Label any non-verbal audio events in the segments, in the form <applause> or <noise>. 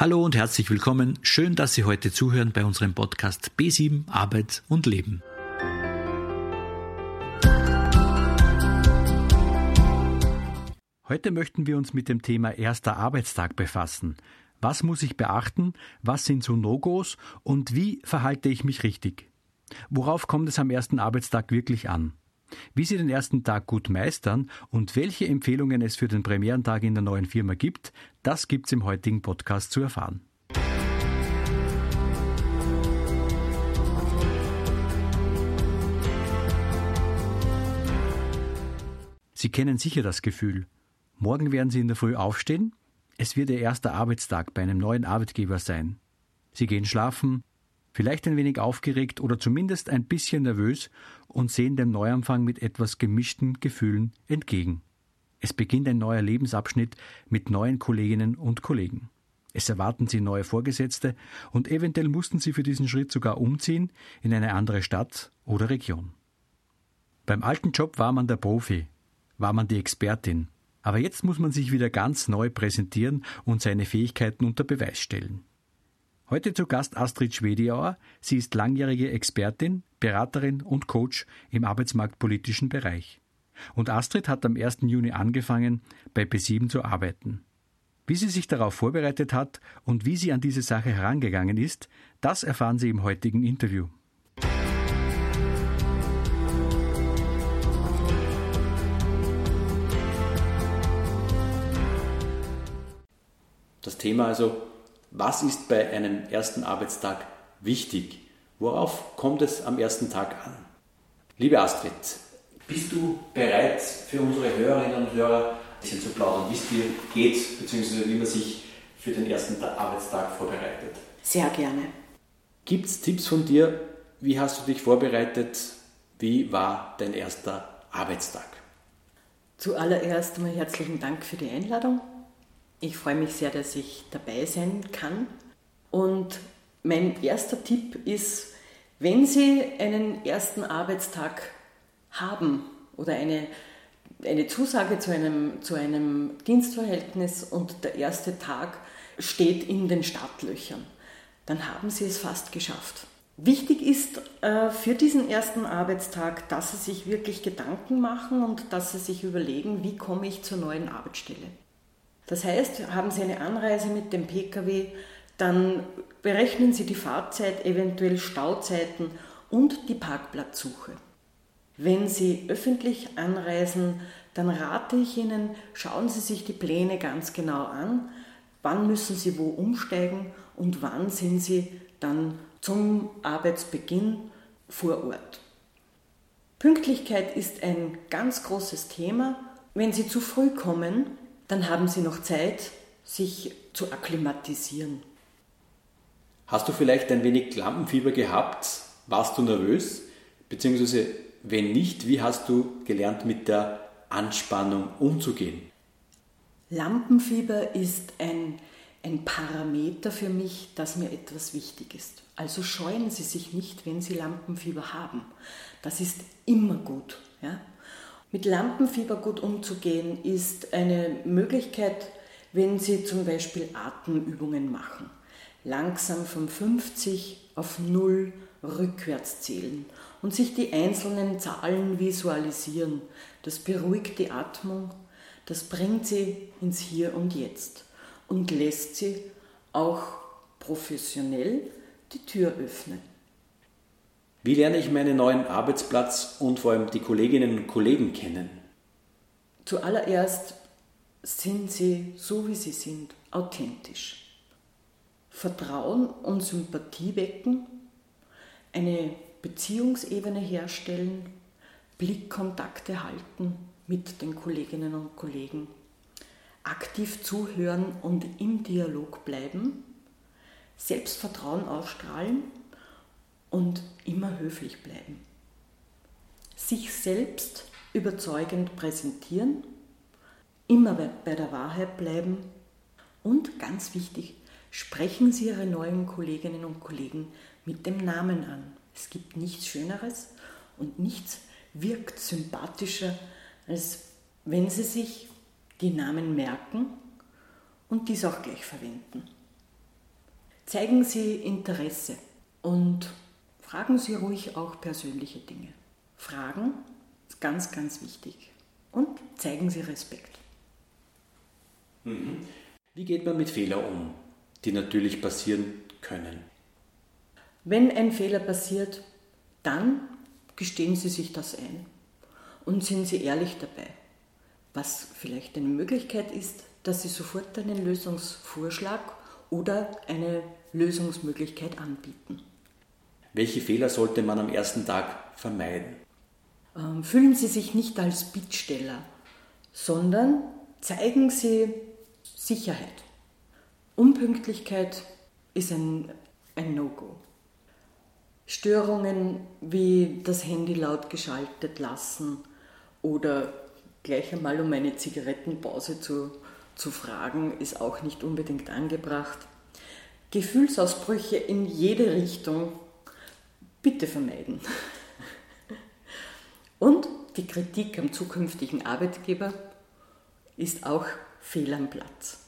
Hallo und herzlich willkommen. Schön, dass Sie heute zuhören bei unserem Podcast B7 Arbeit und Leben. Heute möchten wir uns mit dem Thema erster Arbeitstag befassen. Was muss ich beachten? Was sind so No-Gos? Und wie verhalte ich mich richtig? Worauf kommt es am ersten Arbeitstag wirklich an? Wie Sie den ersten Tag gut meistern und welche Empfehlungen es für den Premierentag in der neuen Firma gibt, das gibt's im heutigen Podcast zu erfahren. Sie kennen sicher das Gefühl. Morgen werden Sie in der Früh aufstehen. Es wird Ihr erster Arbeitstag bei einem neuen Arbeitgeber sein. Sie gehen schlafen, vielleicht ein wenig aufgeregt oder zumindest ein bisschen nervös und sehen dem Neuanfang mit etwas gemischten Gefühlen entgegen. Es beginnt ein neuer Lebensabschnitt mit neuen Kolleginnen und Kollegen. Es erwarten sie neue Vorgesetzte und eventuell mussten sie für diesen Schritt sogar umziehen in eine andere Stadt oder Region. Beim alten Job war man der Profi, war man die Expertin, aber jetzt muss man sich wieder ganz neu präsentieren und seine Fähigkeiten unter Beweis stellen. Heute zu Gast Astrid Schwediauer. Sie ist langjährige Expertin, Beraterin und Coach im arbeitsmarktpolitischen Bereich. Und Astrid hat am 1. Juni angefangen, bei B7 zu arbeiten. Wie sie sich darauf vorbereitet hat und wie sie an diese Sache herangegangen ist, das erfahren Sie im heutigen Interview. Das Thema also was ist bei einem ersten Arbeitstag wichtig? Worauf kommt es am ersten Tag an? Liebe Astrid, bist du bereit für unsere Hörerinnen und Hörer ein bisschen zu plaudern, wie es dir geht, beziehungsweise wie man sich für den ersten Arbeitstag vorbereitet? Sehr gerne. Gibt es Tipps von dir? Wie hast du dich vorbereitet? Wie war dein erster Arbeitstag? Zuallererst einmal herzlichen Dank für die Einladung. Ich freue mich sehr, dass ich dabei sein kann. Und mein erster Tipp ist, wenn Sie einen ersten Arbeitstag haben oder eine, eine Zusage zu einem, zu einem Dienstverhältnis und der erste Tag steht in den Startlöchern, dann haben Sie es fast geschafft. Wichtig ist äh, für diesen ersten Arbeitstag, dass Sie sich wirklich Gedanken machen und dass Sie sich überlegen, wie komme ich zur neuen Arbeitsstelle. Das heißt, haben Sie eine Anreise mit dem Pkw, dann berechnen Sie die Fahrzeit, eventuell Stauzeiten und die Parkplatzsuche. Wenn Sie öffentlich anreisen, dann rate ich Ihnen, schauen Sie sich die Pläne ganz genau an. Wann müssen Sie wo umsteigen und wann sind Sie dann zum Arbeitsbeginn vor Ort. Pünktlichkeit ist ein ganz großes Thema. Wenn Sie zu früh kommen, dann haben sie noch Zeit, sich zu akklimatisieren. Hast du vielleicht ein wenig Lampenfieber gehabt? Warst du nervös? Beziehungsweise, wenn nicht, wie hast du gelernt, mit der Anspannung umzugehen? Lampenfieber ist ein, ein Parameter für mich, dass mir etwas wichtig ist. Also scheuen Sie sich nicht, wenn Sie Lampenfieber haben. Das ist immer gut. Ja? Mit Lampenfieber gut umzugehen ist eine Möglichkeit, wenn Sie zum Beispiel Atemübungen machen. Langsam von 50 auf 0 rückwärts zählen und sich die einzelnen Zahlen visualisieren. Das beruhigt die Atmung, das bringt sie ins Hier und Jetzt und lässt sie auch professionell die Tür öffnen. Wie lerne ich meinen neuen Arbeitsplatz und vor allem die Kolleginnen und Kollegen kennen? Zuallererst sind sie so, wie sie sind, authentisch. Vertrauen und Sympathie wecken, eine Beziehungsebene herstellen, Blickkontakte halten mit den Kolleginnen und Kollegen, aktiv zuhören und im Dialog bleiben, Selbstvertrauen ausstrahlen und immer höflich bleiben. Sich selbst überzeugend präsentieren, immer bei der Wahrheit bleiben und ganz wichtig, sprechen Sie Ihre neuen Kolleginnen und Kollegen mit dem Namen an. Es gibt nichts Schöneres und nichts wirkt sympathischer, als wenn Sie sich die Namen merken und dies auch gleich verwenden. Zeigen Sie Interesse und fragen Sie ruhig auch persönliche Dinge. Fragen ist ganz, ganz wichtig. Und zeigen Sie Respekt. Mhm. Wie geht man mit Fehlern um, die natürlich passieren können? Wenn ein Fehler passiert, dann gestehen Sie sich das ein und sind Sie ehrlich dabei. Was vielleicht eine Möglichkeit ist, dass Sie sofort einen Lösungsvorschlag oder eine Lösungsmöglichkeit anbieten. Welche Fehler sollte man am ersten Tag vermeiden? Ähm, fühlen Sie sich nicht als Bittsteller, sondern zeigen Sie Sicherheit. Unpünktlichkeit ist ein, ein No-Go. Störungen wie das Handy laut geschaltet lassen oder gleich einmal um eine Zigarettenpause zu, zu fragen, ist auch nicht unbedingt angebracht. Gefühlsausbrüche in jede Richtung bitte vermeiden. Und die Kritik am zukünftigen Arbeitgeber ist auch fehl am Platz.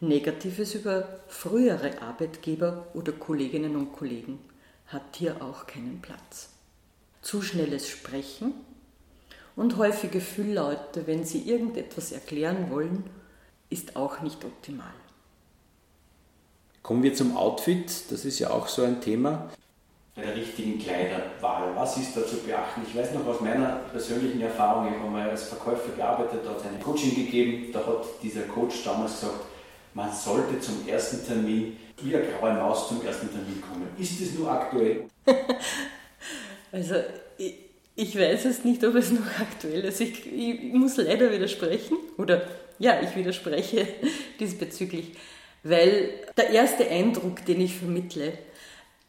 Negatives über frühere Arbeitgeber oder Kolleginnen und Kollegen hat hier auch keinen Platz. Zu schnelles Sprechen und häufige Fülllaute, wenn Sie irgendetwas erklären wollen, ist auch nicht optimal. Kommen wir zum Outfit, das ist ja auch so ein Thema. Bei der richtigen Kleiderwahl, was ist da zu beachten? Ich weiß noch aus meiner persönlichen Erfahrung, ich habe mal als Verkäufer gearbeitet, es ein Coaching gegeben, da hat dieser Coach damals gesagt, man sollte zum ersten Termin wie eine graue Maus zum ersten Termin kommen. Ist das nur aktuell? <laughs> also ich, ich, weiß es nicht, ob es noch aktuell ist. Ich, ich muss leider widersprechen. Oder ja, ich widerspreche <laughs> diesbezüglich. Weil der erste Eindruck, den ich vermittle,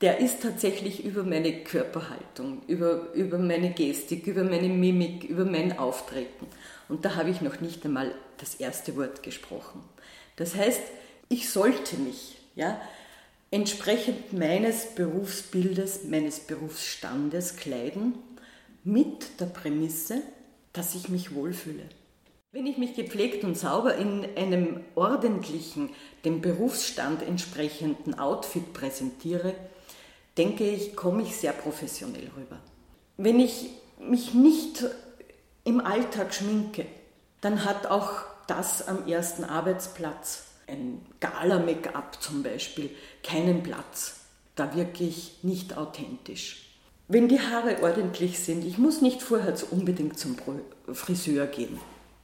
der ist tatsächlich über meine Körperhaltung, über, über meine Gestik, über meine Mimik, über mein Auftreten. Und da habe ich noch nicht einmal das erste Wort gesprochen. Das heißt, ich sollte mich ja, entsprechend meines Berufsbildes, meines Berufsstandes kleiden, mit der Prämisse, dass ich mich wohlfühle. Wenn ich mich gepflegt und sauber in einem ordentlichen, dem Berufsstand entsprechenden Outfit präsentiere, denke ich, komme ich sehr professionell rüber. Wenn ich mich nicht im Alltag schminke, dann hat auch das am ersten Arbeitsplatz, ein Gala-Make-up zum Beispiel, keinen Platz. Da wirke ich nicht authentisch. Wenn die Haare ordentlich sind, ich muss nicht vorher unbedingt zum Friseur gehen.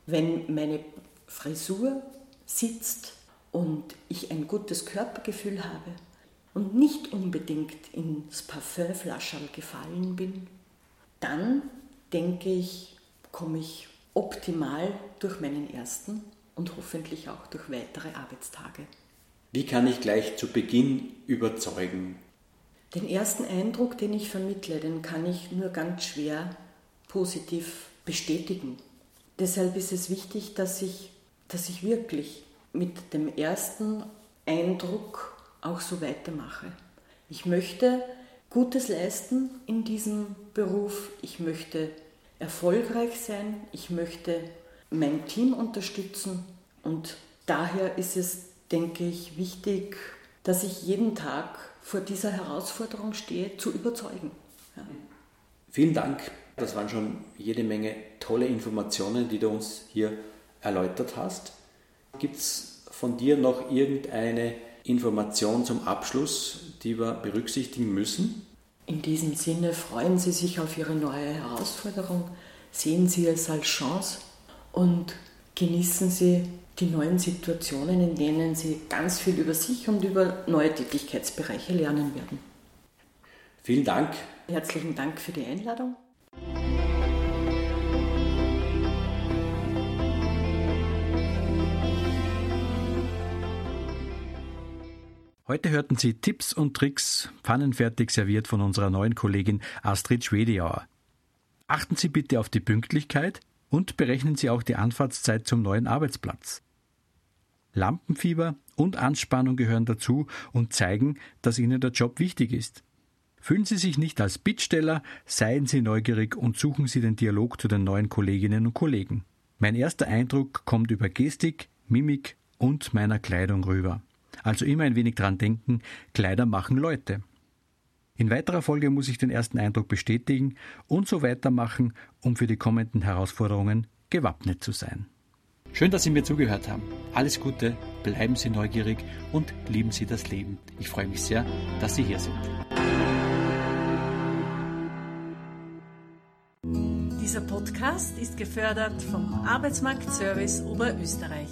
Wenn meine Frisur sitzt und ich ein gutes Körpergefühl habe und nicht unbedingt ins Parfümflascherl gefallen bin, dann denke ich, komme ich optimal durch meinen ersten und hoffentlich auch durch weitere Arbeitstage. Wie kann ich gleich zu Beginn überzeugen? Den ersten Eindruck, den ich vermittle, den kann ich nur ganz schwer positiv bestätigen. Deshalb ist es wichtig, dass ich, dass ich wirklich mit dem ersten Eindruck auch so weitermache. Ich möchte Gutes leisten in diesem Beruf. Ich möchte erfolgreich sein. Ich möchte mein Team unterstützen. Und daher ist es, denke ich, wichtig, dass ich jeden Tag vor dieser Herausforderung stehe, zu überzeugen. Ja. Vielen Dank. Das waren schon jede Menge tolle Informationen, die du uns hier erläutert hast. Gibt es von dir noch irgendeine Information zum Abschluss, die wir berücksichtigen müssen? In diesem Sinne freuen Sie sich auf Ihre neue Herausforderung, sehen Sie es als Chance und genießen Sie die neuen Situationen, in denen Sie ganz viel über sich und über neue Tätigkeitsbereiche lernen werden. Vielen Dank. Herzlichen Dank für die Einladung. Heute hörten Sie Tipps und Tricks, pfannenfertig serviert von unserer neuen Kollegin Astrid Schwedeauer. Achten Sie bitte auf die Pünktlichkeit und berechnen Sie auch die Anfahrtszeit zum neuen Arbeitsplatz. Lampenfieber und Anspannung gehören dazu und zeigen, dass Ihnen der Job wichtig ist. Fühlen Sie sich nicht als Bittsteller, seien Sie neugierig und suchen Sie den Dialog zu den neuen Kolleginnen und Kollegen. Mein erster Eindruck kommt über Gestik, Mimik und meiner Kleidung rüber. Also immer ein wenig dran denken, Kleider machen Leute. In weiterer Folge muss ich den ersten Eindruck bestätigen und so weitermachen, um für die kommenden Herausforderungen gewappnet zu sein. Schön, dass Sie mir zugehört haben. Alles Gute, bleiben Sie neugierig und lieben Sie das Leben. Ich freue mich sehr, dass Sie hier sind. Dieser Podcast ist gefördert vom Arbeitsmarktservice Oberösterreich.